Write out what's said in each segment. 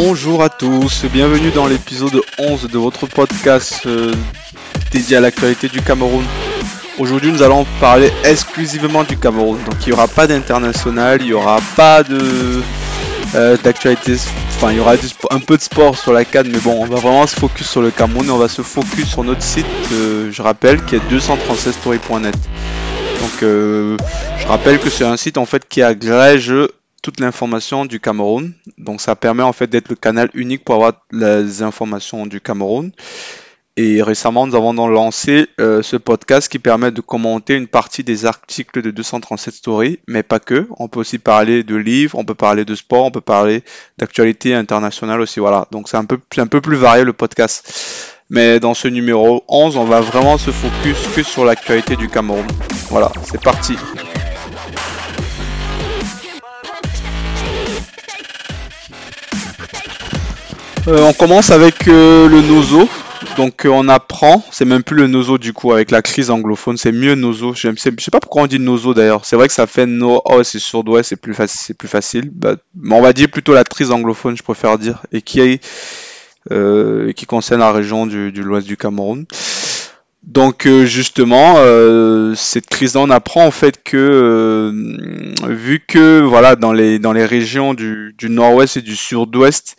Bonjour à tous, bienvenue dans l'épisode 11 de votre podcast euh, dédié à l'actualité du Cameroun. Aujourd'hui, nous allons parler exclusivement du Cameroun. Donc, il n'y aura pas d'international, il n'y aura pas de euh, d'actualité. Enfin, il y aura un peu de sport sur la CAD, mais bon, on va vraiment se focus sur le Cameroun et on va se focus sur notre site, euh, je rappelle, qui est 236story.net. Donc, je rappelle que c'est un site en fait qui agrège toute l'information du Cameroun. Donc ça permet en fait d'être le canal unique pour avoir les informations du Cameroun. Et récemment, nous avons donc lancé euh, ce podcast qui permet de commenter une partie des articles de 237 Stories, mais pas que. On peut aussi parler de livres, on peut parler de sport, on peut parler d'actualité internationale aussi. Voilà. Donc c'est un peu, un peu plus varié le podcast. Mais dans ce numéro 11, on va vraiment se focus que sur l'actualité du Cameroun. Voilà, c'est parti. Euh, on commence avec euh, le nozo. Donc euh, on apprend, c'est même plus le nozo du coup avec la crise anglophone, c'est mieux nozo. Je sais, sais pas pourquoi on dit nozo d'ailleurs. C'est vrai que ça fait no, oh c'est surdouest, c'est plus facile, c'est plus facile. Bah, mais on va dire plutôt la crise anglophone, je préfère dire, et qui qui concerne la région du, l'ouest du Cameroun. Donc justement, cette crise-là, on apprend en fait que vu que voilà dans les dans les régions du, du nord-ouest et du sud-ouest,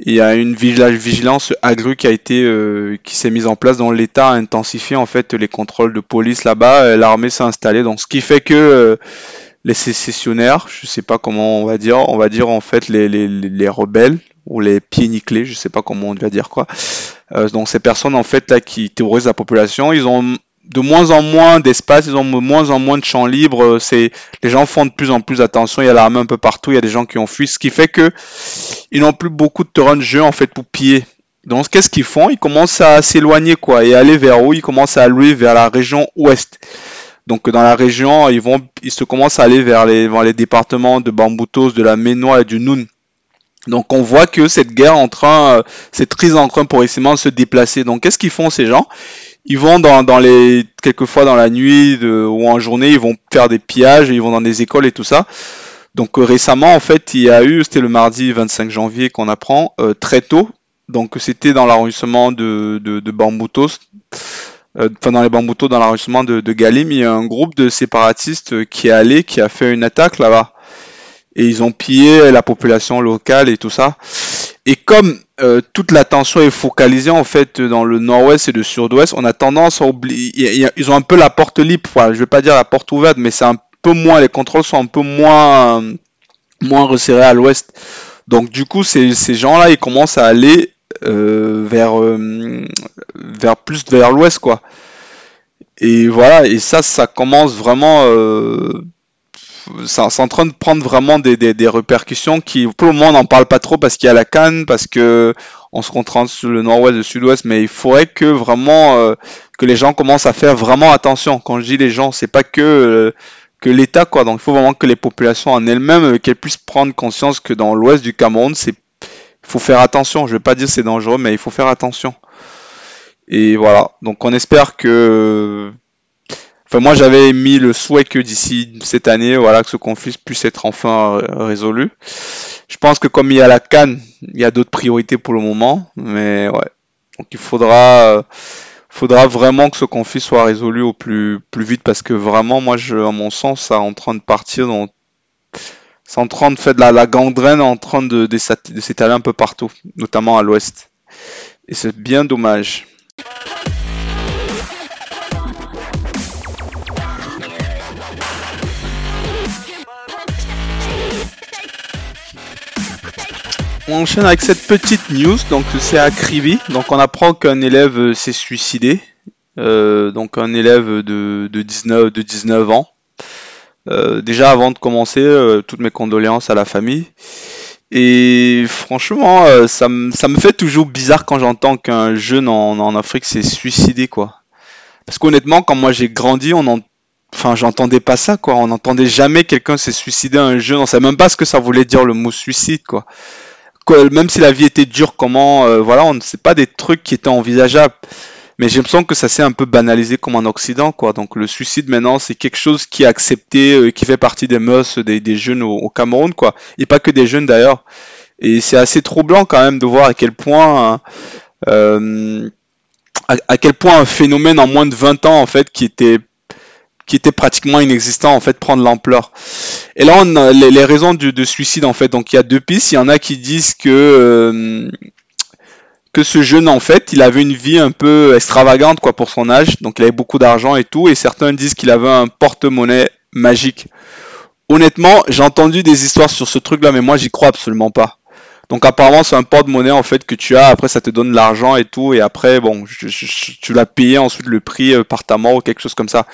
il y a une vigilance agru qui a été euh, qui s'est mise en place dans l'État a intensifié en fait les contrôles de police là-bas. Euh, l'armée s'est installée, donc ce qui fait que euh, les sécessionnaires, je sais pas comment on va dire, on va dire en fait les, les, les rebelles ou les pieds nickelés, je sais pas comment on va dire quoi. donc ces personnes en fait là qui terrorisent la population, ils ont de moins en moins d'espace, ils ont de moins en moins de champs libres. C'est les gens font de plus en plus attention. Il y a l'armée un peu partout. Il y a des gens qui ont fui, ce qui fait que ils n'ont plus beaucoup de terrain de jeu en fait pour piller. Donc qu'est-ce qu'ils font? Ils commencent à s'éloigner quoi et aller vers où? Ils commencent à aller vers la région ouest. Donc dans la région, ils vont, ils se commencent à aller vers les, départements de Bamboutos, de la Ménois et du Noun. Donc on voit que cette guerre en train, euh, cette crise en train progressivement se déplacer. Donc qu'est-ce qu'ils font ces gens? Ils vont dans, dans les quelquefois dans la nuit ou en journée, ils vont faire des pillages, ils vont dans des écoles et tout ça. Donc euh, récemment, en fait, il y a eu, c'était le mardi 25 janvier qu'on apprend, euh, très tôt. Donc c'était dans l'arrondissement de, de, de Bamboutos, euh, enfin dans les Bamboutos, dans l'arrondissement de, de Galim, il y a un groupe de séparatistes qui est allé, qui a fait une attaque là-bas. Et ils ont pillé la population locale et tout ça. Et comme euh, toute l'attention est focalisée en fait dans le nord-ouest et le sud-ouest, on a tendance à oublier. Ils ont un peu la porte libre, voilà, je vais pas dire la porte ouverte, mais c'est un peu moins, les contrôles sont un peu moins, moins resserrés à l'ouest. Donc du coup, ces, gens-là, ils commencent à aller euh, vers, euh, vers plus vers l'ouest, quoi. Et voilà, et ça, ça commence vraiment c'est en train de prendre vraiment des, des, répercussions qui, pour le moment, on n'en parle pas trop parce qu'il y a la canne, parce que on se concentre sur le nord-ouest et le sud-ouest, mais il faudrait que vraiment euh, que les gens commencent à faire vraiment attention. Quand je dis les gens, c'est pas que euh, que l'État quoi. Donc il faut vraiment que les populations en elles-mêmes euh, qu'elles puissent prendre conscience que dans l'ouest du Cameroun, c'est faut faire attention. Je vais pas dire c'est dangereux, mais il faut faire attention. Et voilà. Donc on espère que Enfin, moi, j'avais mis le souhait que d'ici cette année, voilà, que ce conflit puisse être enfin euh, résolu. Je pense que comme il y a la Cannes, il y a d'autres priorités pour le moment, mais ouais. Donc il faudra, euh, faudra vraiment que ce conflit soit résolu au plus, plus vite parce que vraiment, moi, je, à mon sens, ça est en train de partir dans, c'est en train de faire de la, la gangrène en train de, de s'étaler un peu partout, notamment à l'ouest. Et c'est bien dommage. On enchaîne avec cette petite news, donc c'est à Kribi. Donc on apprend qu'un élève euh, s'est suicidé. Euh, donc un élève de, 19, de 19 ans. Euh, déjà avant de commencer, toutes mes condoléances à la famille. Et franchement, ça, me fait toujours bizarre quand j'entends qu'un jeune en, Afrique s'est suicidé, quoi. Parce qu'honnêtement, quand moi j'ai grandi, on en... enfin, j'entendais pas ça, quoi. On n'entendait jamais quelqu'un s'est suicidé, un jeune. On savait même pas ce que ça voulait dire le mot suicide, quoi même si la vie était dure, comment, euh, voilà, on ne sait pas des trucs qui étaient envisageables. Mais j'ai l'impression que ça s'est un peu banalisé comme en Occident, quoi. Donc le suicide maintenant, c'est quelque chose qui est accepté, euh, qui fait partie des mœurs des, jeunes au, Cameroun, quoi. Et pas que des jeunes d'ailleurs. Et c'est assez troublant quand même de voir à quel point, euh, à, quel point un phénomène en moins de 20 ans en fait qui était qui était pratiquement inexistant en fait prendre l'ampleur. Et là les, raisons de suicide en fait. Donc il y a deux pistes. Il y en a qui disent que euh, que ce jeune en fait il avait une vie un peu extravagante quoi pour son âge. Donc il avait beaucoup d'argent et tout. Et certains disent qu'il avait un porte-monnaie magique. Honnêtement, j'ai entendu des histoires sur ce truc là, mais moi j'y crois absolument pas. Donc apparemment c'est un porte-monnaie en fait que tu as, après ça te donne l'argent et tout, et après bon, tu l'as payé ensuite le prix euh, par ta mort ou quelque chose comme ça.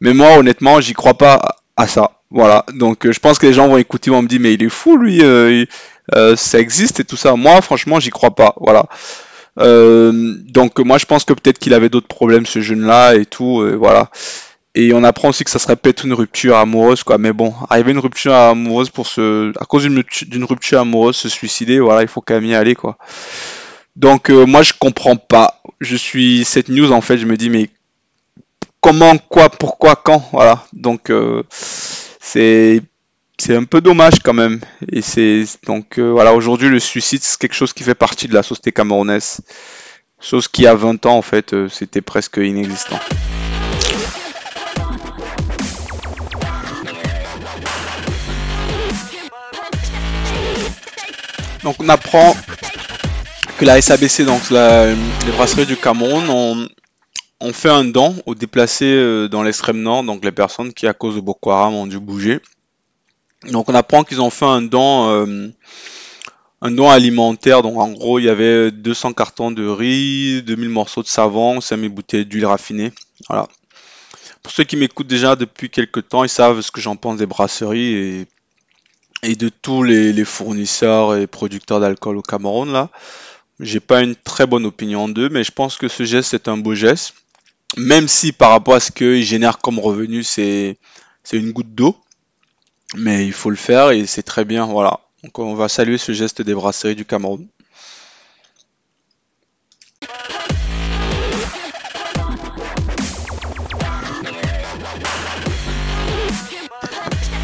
Mais moi honnêtement j'y crois pas à ça. Voilà, donc euh, je pense que les gens vont écouter, vont me dire mais il est fou lui, euh, ça existe et tout ça. Moi franchement j'y crois pas, voilà. donc moi je pense que peut-être qu'il avait d'autres problèmes ce jeune là et tout, voilà. Et on apprend aussi que ça serait peut-être une rupture amoureuse, quoi. Mais bon, arriver une rupture amoureuse pour se, à cause d'une rupture amoureuse, se suicider, voilà, il faut quand même y aller, quoi. Donc euh, moi je comprends pas. Je suis cette news en fait, je me dis mais comment, quoi, pourquoi, quand, voilà. Donc euh, c'est c'est un peu dommage quand même. Et c'est donc euh, voilà, aujourd'hui le suicide c'est quelque chose qui fait partie de la société camerounaise, chose qui a 20 ans en fait c'était presque inexistant. Donc on apprend que la SABC, donc les brasseries du Cameroun, ont, fait un don aux déplacés euh, dans l'extrême nord, donc les personnes qui à cause de Boko Haram ont dû bouger. Donc on apprend qu'ils ont fait un don, euh, un don alimentaire. Donc en gros il y avait 200 cartons de riz, 2000 morceaux de savon, 5000 bouteilles d'huile raffinée. Voilà. Pour ceux qui m'écoutent déjà depuis quelques temps, ils savent ce que j'en pense des brasseries et et de tous les, fournisseurs et producteurs d'alcool au Cameroun là. J'ai pas une très bonne opinion d'eux, mais je pense que ce geste est un beau geste. Même si par rapport à ce qu'ils génèrent comme revenu, c'est une goutte d'eau. Mais il faut le faire et c'est très bien. Voilà. Donc on va saluer ce geste des brasseries du Cameroun.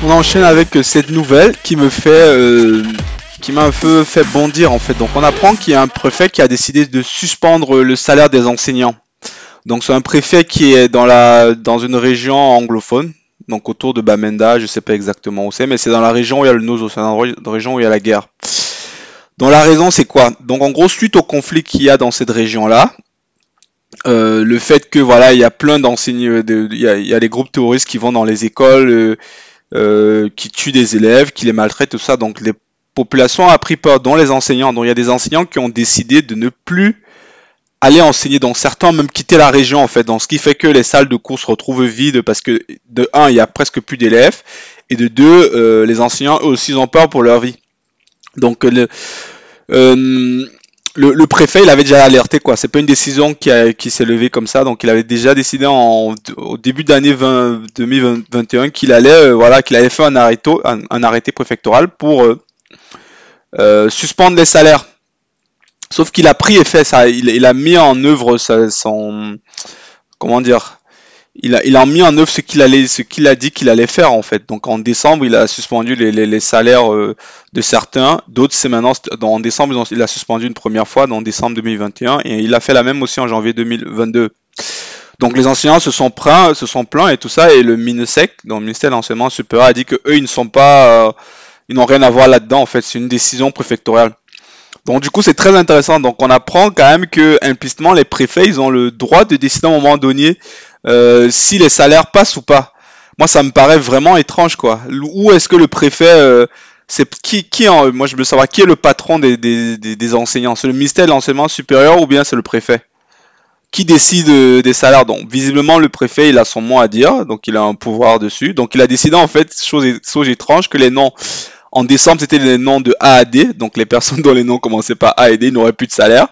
on enchaîne avec cette nouvelle qui me fait euh, qui m'a un peu fait bondir en fait. Donc on apprend qu'il y a un préfet qui a décidé de suspendre le salaire des enseignants. Donc c'est un préfet qui est dans la dans une région anglophone, donc autour de Bamenda, je sais pas exactement où c'est, mais c'est dans la région où il y a le Nozo, c'est dans la région où il y a la guerre. Donc la raison c'est quoi? Donc en gros suite au conflit qu'il y a dans cette région là, euh, le fait que voilà il y a plein d'enseignants, il y a, il y a les groupes terroristes qui vont dans les écoles. Euh, euh, qui tuent des élèves, qui les maltraitent, tout ça. Donc les populations ont pris peur, dont les enseignants. Donc il y a des enseignants qui ont décidé de ne plus aller enseigner. Donc certains même quitté la région en fait. Donc ce qui fait que les salles de cours se retrouvent vides parce que de un, il y a presque plus d'élèves et de deux, euh, les enseignants eux aussi ont peur pour leur vie. Donc le, euh, le, préfet, il avait déjà alerté quoi. C'est pas une décision qui, qui s'est levée comme ça. Donc, il avait déjà décidé en, au début d'année 2021 qu'il allait, euh, voilà, qu'il avait fait un arrêté, un, arrêté préfectoral pour suspendre les salaires. Sauf qu'il a pris effet, ça, il, a mis en œuvre son, comment dire, il a, mis en œuvre ce qu'il a dit qu'il allait faire en fait. Donc en décembre, il a suspendu les, les, salaires euh, de certains, d'autres c'est maintenant, en décembre, il a suspendu une première fois, dans décembre 2021, et il a fait la même aussi en janvier 2022. Donc les enseignants se sont plaints, se sont plaints et tout ça, et le MINESEC, donc le ministère de l'enseignement supérieur, a dit que eux ils ne sont pas, euh, ils n'ont rien à voir là-dedans en fait, c'est une décision préfectorale. Donc du coup c'est très intéressant. Donc on apprend quand même que implicitement les préfets ils ont le droit de décider à un moment donné euh, si les salaires passent ou pas. Moi, ça me paraît vraiment étrange, quoi. Où est-ce que le préfet, euh, c'est qui, qui en, moi je veux savoir qui est le patron des, des, des, enseignants? C'est le ministère de l'enseignement supérieur ou bien c'est le préfet? Qui décide euh, des salaires? Donc, visiblement, le préfet, il a son mot à dire, donc il a un pouvoir dessus. Donc, il a décidé en fait, chose, chose étrange, que les noms en décembre, c'était les noms de A à D, donc les personnes dont les noms commençaient par A et D n'auraient plus de salaire.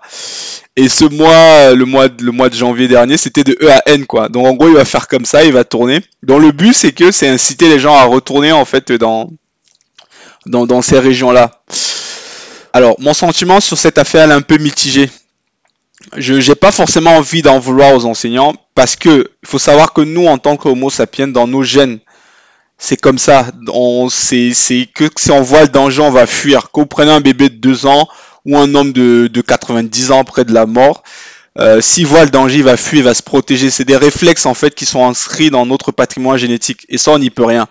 Et ce mois, le mois, le mois de janvier dernier, c'était de E à N, quoi. Donc en gros, il va faire comme ça, il va tourner. Donc le but, c'est que c'est inciter les gens à retourner en fait dans, ces régions-là. Alors, mon sentiment sur cette affaire est un peu mitigé. Je n'ai pas forcément envie d'en vouloir aux enseignants parce que il faut savoir que nous, en tant qu'homo sapiens, dans nos gènes, C'est comme ça. On, c'est, c'est que si on voit le danger, on va fuir. Vous prenez un bébé de 2 ans ou un homme de, de 90 ans près de la mort, euh, s'il voit le danger, il va fuir, il va se protéger. C'est des réflexes en fait qui sont inscrits dans notre patrimoine génétique. Et ça, on n'y peut rien.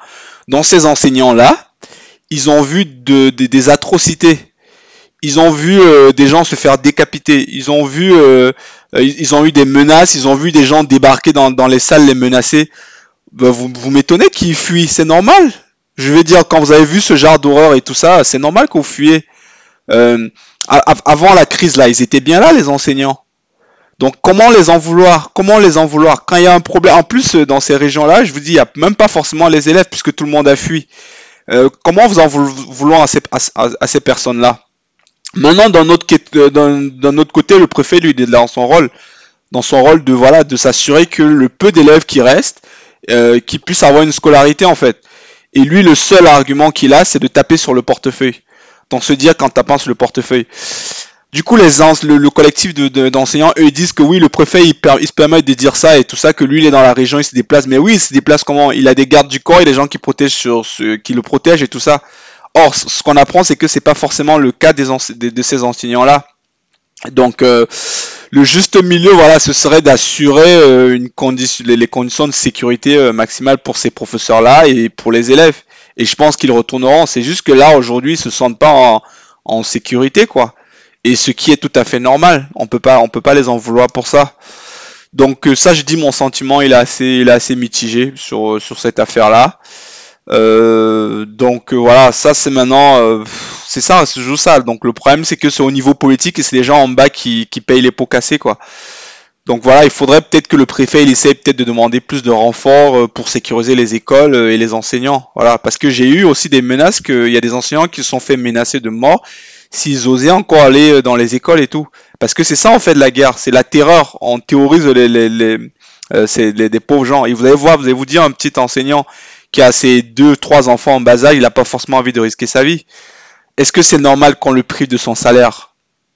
Dans ces enseignants-là, ils ont vu de, des atrocités. Ils ont vu euh, des gens se faire décapiter. Ils ont vu, euh, ils ont eu des menaces. Ils ont vu des gens débarquer dans, dans les salles les menacer. Ben, vous, vous m'étonnez qu'ils fuient. C'est normal. Je vais dire, quand vous avez vu ce genre d'horreur et tout ça, c'est normal que vous fuyez. avant la crise là, ils étaient bien là les enseignants. Donc comment les en vouloir Comment les en vouloir? Quand il y a un problème, en plus euh, dans ces régions-là, je vous dis, il n'y a même pas forcément les élèves puisque tout le monde a fui. Euh, comment vous en vouloir à ces, personnes-là? Maintenant, d'un autre, d'un autre côté, le préfet, lui, il est dans son rôle, dans son rôle de voilà, de s'assurer que le peu d'élèves qui restent, euh, qui puissent avoir une scolarité en fait. Et lui, le seul argument qu'il a, c'est de taper sur le portefeuille. Donc se dire qu'en tapant sur le portefeuille. Du coup, les le, le, collectif d'enseignants, eux, ils disent que oui, le préfet, il, se permet de dire ça et tout ça, que lui, il est dans la région, il se déplace. Mais oui, il se déplace comment? Il a des gardes du corps, et des gens qui protègent qui le protègent et tout ça. Or, ce qu'on apprend, c'est que c'est pas forcément le cas des de, ces enseignants-là. Donc, euh, le juste milieu, voilà, ce serait d'assurer euh, une condition, les, conditions de sécurité euh, maximale pour ces professeurs-là et pour les élèves. Et je pense qu'ils retourneront. C'est juste que là, aujourd'hui, ils se sentent pas en, en sécurité, quoi et ce qui est tout à fait normal. On peut pas, on peut pas les en vouloir pour ça. Donc euh, ça, je dis mon sentiment, il est assez, il est assez mitigé sur sur cette affaire-là. Euh, donc euh, voilà, ça c'est maintenant, c'est ça, c'est juste ça. Donc le problème c'est que c'est au niveau politique et c'est les gens en bas qui, qui payent les pots cassés quoi. Donc voilà, il faudrait peut-être que le préfet il essaie peut-être de demander plus de renforts pour sécuriser les écoles et les enseignants. Voilà, parce que j'ai eu aussi des menaces qu'il y a des enseignants qui se sont fait menacer de mort s'ils osaient encore aller euh, dans les écoles et tout. Parce que c'est ça en fait la guerre, c'est la terreur. On théorise les, les, les, euh, les, des pauvres gens. Et vous allez voir, vous allez vous dire, un petit enseignant qui a ses deux, trois enfants en bas âge, il n'a pas forcément envie de risquer sa vie. Est-ce que c'est normal qu'on le prive de son salaire?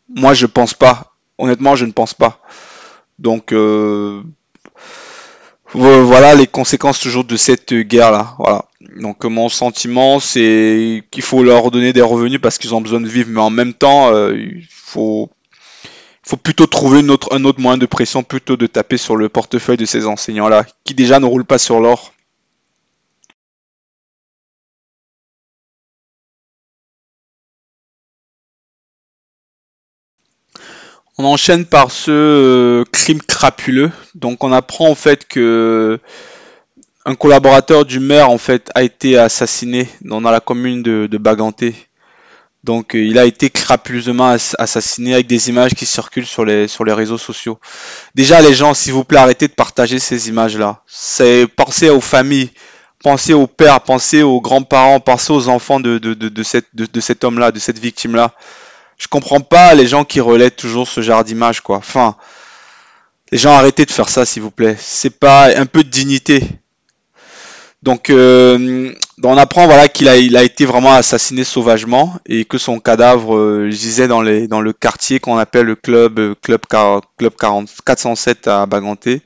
Moi, je pense pas. Honnêtement, je ne pense pas. Donc, euh, voilà les conséquences toujours de cette guerre-là. Voilà. Donc mon sentiment, c'est qu'il faut leur donner des revenus parce qu'ils ont besoin de vivre, mais en même temps, euh, il faut, plutôt trouver un autre moyen de pression, plutôt de taper sur le portefeuille de ces enseignants-là, qui déjà ne roulent pas sur l'or. On enchaîne par ce euh, crime crapuleux. Donc on apprend en fait que un collaborateur du maire en fait a été assassiné dans, la commune de, Baganté. Donc euh, il a été crapuleusement assassiné avec des images qui circulent sur les, sur les réseaux sociaux. Déjà les gens, s'il vous plaît, arrêtez de partager ces images-là. C'est pensez aux familles, pensez aux pères, pensez aux grands-parents, pensez aux enfants de, de, de, de cet homme-là, de cette victime-là je comprends pas les gens qui relaient toujours ce genre d'image, quoi. Les gens arrêtez de faire ça, s'il vous plaît. C'est pas un peu de dignité. Donc, euh, on apprend voilà qu'il a, été vraiment assassiné sauvagement et que son cadavre euh, gisait dans, le quartier qu'on appelle le club euh, club, club 40, 407 à Baganté.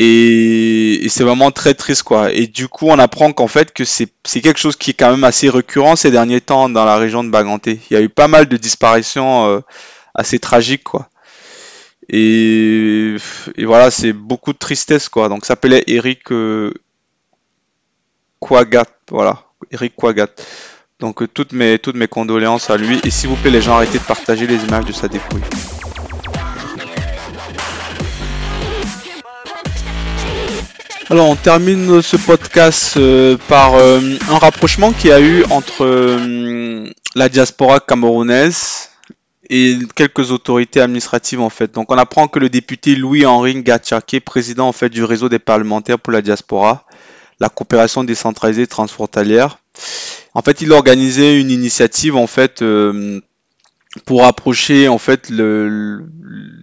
Et, c'est vraiment très triste quoi. Et du coup, on apprend qu'en fait que c'est quelque chose qui est quand même assez récurrent ces derniers temps dans la région de Baganté. Il y a eu pas mal de disparitions euh, assez tragiques quoi. Et, voilà, c'est beaucoup de tristesse quoi. Donc, s'appelait Eric euh, Quagat, voilà, Eric Quagat. Donc, euh, toutes mes toutes mes condoléances à lui. Et s'il vous plaît, les gens, arrêtez de partager les images de sa dépouille. Alors on termine ce podcast euh, par euh, un rapprochement qu'il y a eu entre euh, la diaspora camerounaise et quelques autorités administratives en fait. Donc on apprend que le député Louis-Henri Gatchake, président en fait du réseau des parlementaires pour la diaspora, la coopération décentralisée transfrontalière, en fait il a organisé une initiative en fait pour approcher en fait le,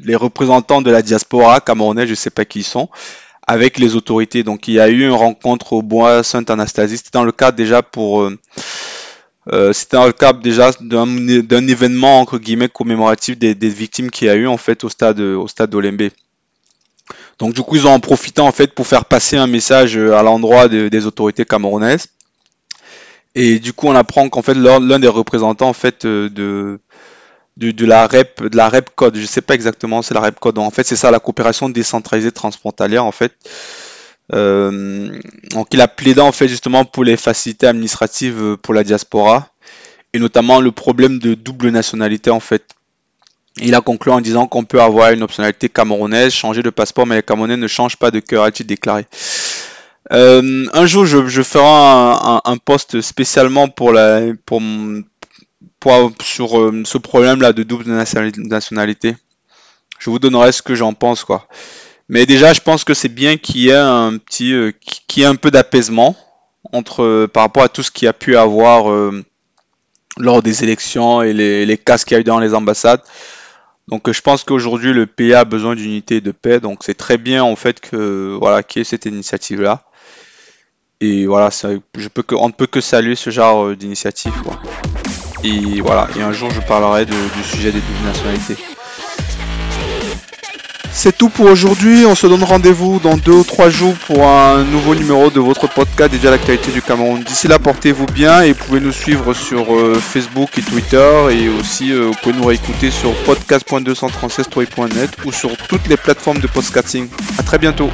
les représentants de la diaspora camerounaise, je sais pas qui ils sont, avec les autorités. Donc il y a eu une rencontre au bois Sainte-Anastasie. C'était dans le cadre déjà pour euh, euh, c'était le cadre déjà d'un événement entre guillemets commémoratif des, victimes qu'il y a eu en fait au stade au stade. Donc du coup, ils ont en profité en fait pour faire passer un message à l'endroit des autorités camerounaises. Et du coup, on apprend qu'en fait l'un des représentants en fait de, de, la REP de la REP code, je sais pas exactement, c'est la REP code. En fait, c'est ça la coopération décentralisée transfrontalière en fait. Euh, donc il a plaidé en fait justement pour les facilités administratives pour la diaspora et notamment le problème de double nationalité en fait. Il a conclu en disant qu'on peut avoir une optionnalité camerounaise, changer de passeport, mais les Camerounais ne changent pas de cœur, a-t-il déclaré. Euh, un jour, je, ferai un, un, post spécialement pour la, pour, sur euh, ce problème-là de double nationalité. Je vous donnerai ce que j'en pense, quoi. Mais déjà, je pense que c'est bien qu'il y ait un petit, euh, qu'il y ait un peu d'apaisement entre par rapport à tout ce qui a pu avoir lors des élections et les, les cas qu'il y a eu dans les ambassades. Donc je pense qu'aujourd'hui le pays a besoin d'unité et de paix, donc c'est très bien en fait que voilà qu'il y ait cette initiative là. Et voilà, je peux que, on ne peut que saluer ce genre euh, d'initiative Et voilà, et un jour je parlerai du sujet des nationalités. C'est tout pour aujourd'hui. On se donne rendez-vous dans deux ou trois jours pour un nouveau numéro de votre podcast dédié à l'actualité du Cameroun. D'ici là, portez-vous bien et pouvez nous suivre sur euh, Facebook et Twitter et aussi euh, vous pouvez nous réécouter sur podcast.236.net ou sur toutes les plateformes de podcasting. À très bientôt.